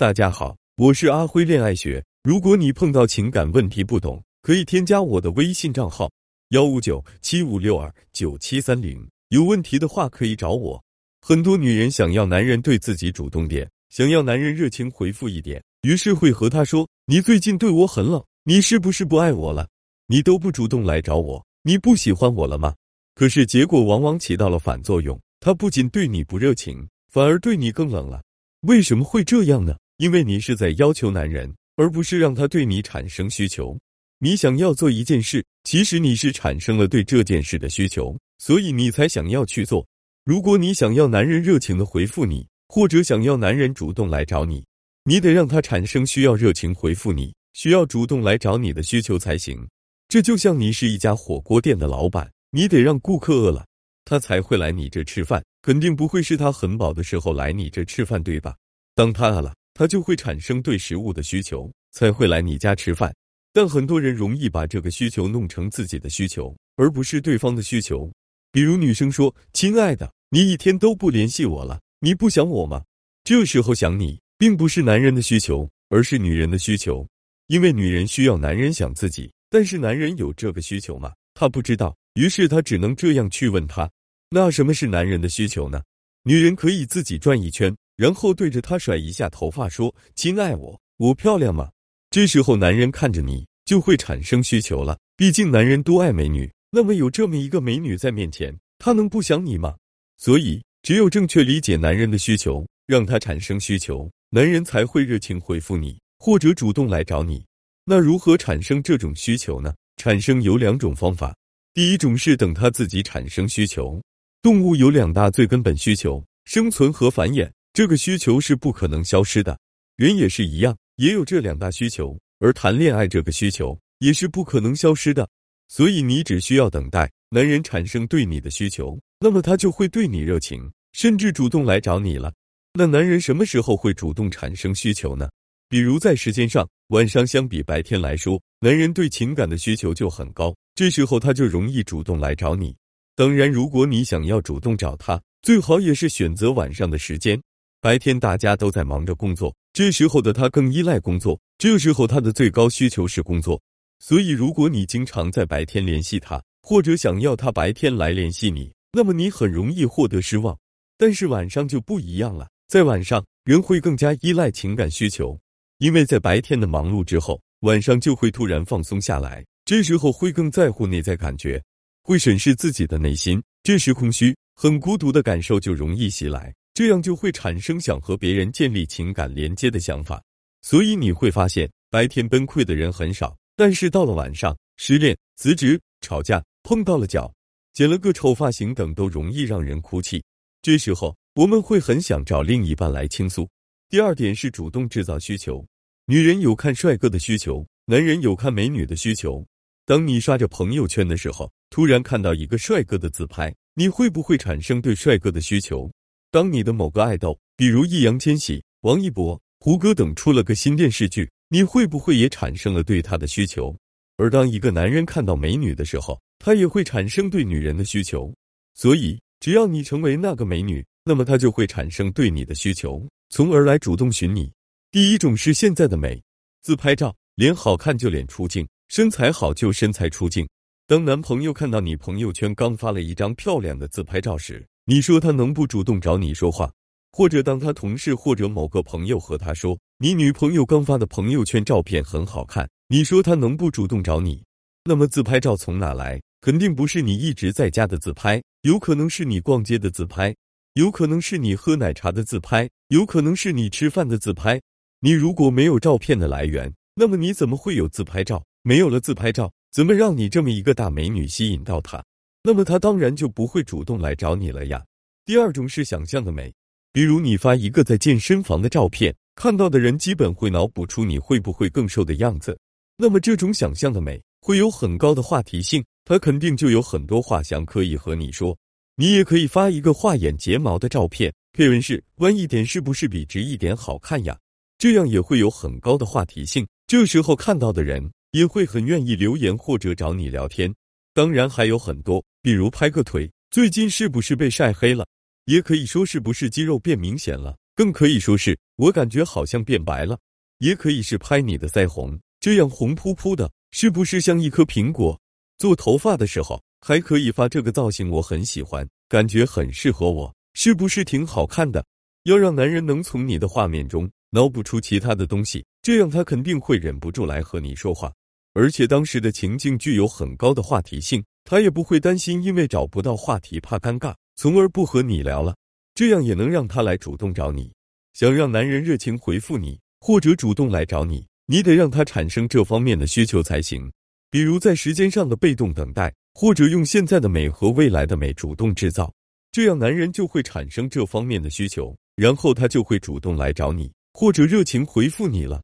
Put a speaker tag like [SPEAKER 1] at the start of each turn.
[SPEAKER 1] 大家好，我是阿辉恋爱学。如果你碰到情感问题不懂，可以添加我的微信账号幺五九七五六二九七三零。有问题的话可以找我。很多女人想要男人对自己主动点，想要男人热情回复一点，于是会和他说：“你最近对我很冷，你是不是不爱我了？你都不主动来找我，你不喜欢我了吗？”可是结果往往起到了反作用，他不仅对你不热情，反而对你更冷了。为什么会这样呢？因为你是在要求男人，而不是让他对你产生需求。你想要做一件事，其实你是产生了对这件事的需求，所以你才想要去做。如果你想要男人热情的回复你，或者想要男人主动来找你，你得让他产生需要热情回复你、需要主动来找你的需求才行。这就像你是一家火锅店的老板，你得让顾客饿了，他才会来你这吃饭，肯定不会是他很饱的时候来你这吃饭，对吧？当他饿了。他就会产生对食物的需求，才会来你家吃饭。但很多人容易把这个需求弄成自己的需求，而不是对方的需求。比如女生说：“亲爱的，你一天都不联系我了，你不想我吗？”这时候想你，并不是男人的需求，而是女人的需求。因为女人需要男人想自己，但是男人有这个需求吗？他不知道，于是他只能这样去问他：“那什么是男人的需求呢？”女人可以自己转一圈。然后对着他甩一下头发，说：“亲爱我，我漂亮吗？”这时候男人看着你就会产生需求了。毕竟男人多爱美女，那么有这么一个美女在面前，他能不想你吗？所以只有正确理解男人的需求，让他产生需求，男人才会热情回复你，或者主动来找你。那如何产生这种需求呢？产生有两种方法。第一种是等他自己产生需求。动物有两大最根本需求：生存和繁衍。这个需求是不可能消失的，人也是一样，也有这两大需求。而谈恋爱这个需求也是不可能消失的，所以你只需要等待男人产生对你的需求，那么他就会对你热情，甚至主动来找你了。那男人什么时候会主动产生需求呢？比如在时间上，晚上相比白天来说，男人对情感的需求就很高，这时候他就容易主动来找你。当然，如果你想要主动找他，最好也是选择晚上的时间。白天大家都在忙着工作，这时候的他更依赖工作。这时候他的最高需求是工作，所以如果你经常在白天联系他，或者想要他白天来联系你，那么你很容易获得失望。但是晚上就不一样了，在晚上人会更加依赖情感需求，因为在白天的忙碌之后，晚上就会突然放松下来，这时候会更在乎内在感觉，会审视自己的内心。这时空虚、很孤独的感受就容易袭来。这样就会产生想和别人建立情感连接的想法，所以你会发现白天崩溃的人很少，但是到了晚上，失恋、辞职、吵架、碰到了脚、剪了个丑发型等，都容易让人哭泣。这时候我们会很想找另一半来倾诉。第二点是主动制造需求，女人有看帅哥的需求，男人有看美女的需求。当你刷着朋友圈的时候，突然看到一个帅哥的自拍，你会不会产生对帅哥的需求？当你的某个爱豆，比如易烊千玺、王一博、胡歌等出了个新电视剧，你会不会也产生了对他的需求？而当一个男人看到美女的时候，他也会产生对女人的需求。所以，只要你成为那个美女，那么他就会产生对你的需求，从而来主动寻你。第一种是现在的美，自拍照，脸好看就脸出镜，身材好就身材出镜。当男朋友看到你朋友圈刚发了一张漂亮的自拍照时，你说他能不主动找你说话，或者当他同事或者某个朋友和他说你女朋友刚发的朋友圈照片很好看，你说他能不主动找你？那么自拍照从哪来？肯定不是你一直在家的自拍，有可能是你逛街的自拍，有可能是你喝奶茶的自拍，有可能是你吃饭的自拍。你如果没有照片的来源，那么你怎么会有自拍照？没有了自拍照，怎么让你这么一个大美女吸引到他？那么他当然就不会主动来找你了呀。第二种是想象的美，比如你发一个在健身房的照片，看到的人基本会脑补出你会不会更瘦的样子。那么这种想象的美会有很高的话题性，他肯定就有很多话想可以和你说。你也可以发一个画眼睫毛的照片，配文是弯一点是不是比直一点好看呀？这样也会有很高的话题性，这时候看到的人也会很愿意留言或者找你聊天。当然还有很多，比如拍个腿，最近是不是被晒黑了？也可以说是不是肌肉变明显了，更可以说是我感觉好像变白了，也可以是拍你的腮红，这样红扑扑的，是不是像一颗苹果？做头发的时候还可以发这个造型，我很喜欢，感觉很适合我，是不是挺好看的？要让男人能从你的画面中脑补出其他的东西，这样他肯定会忍不住来和你说话，而且当时的情境具有很高的话题性，他也不会担心因为找不到话题怕尴尬，从而不和你聊了。这样也能让他来主动找你。想让男人热情回复你，或者主动来找你，你得让他产生这方面的需求才行。比如在时间上的被动等待，或者用现在的美和未来的美主动制造，这样男人就会产生这方面的需求，然后他就会主动来找你，或者热情回复你了。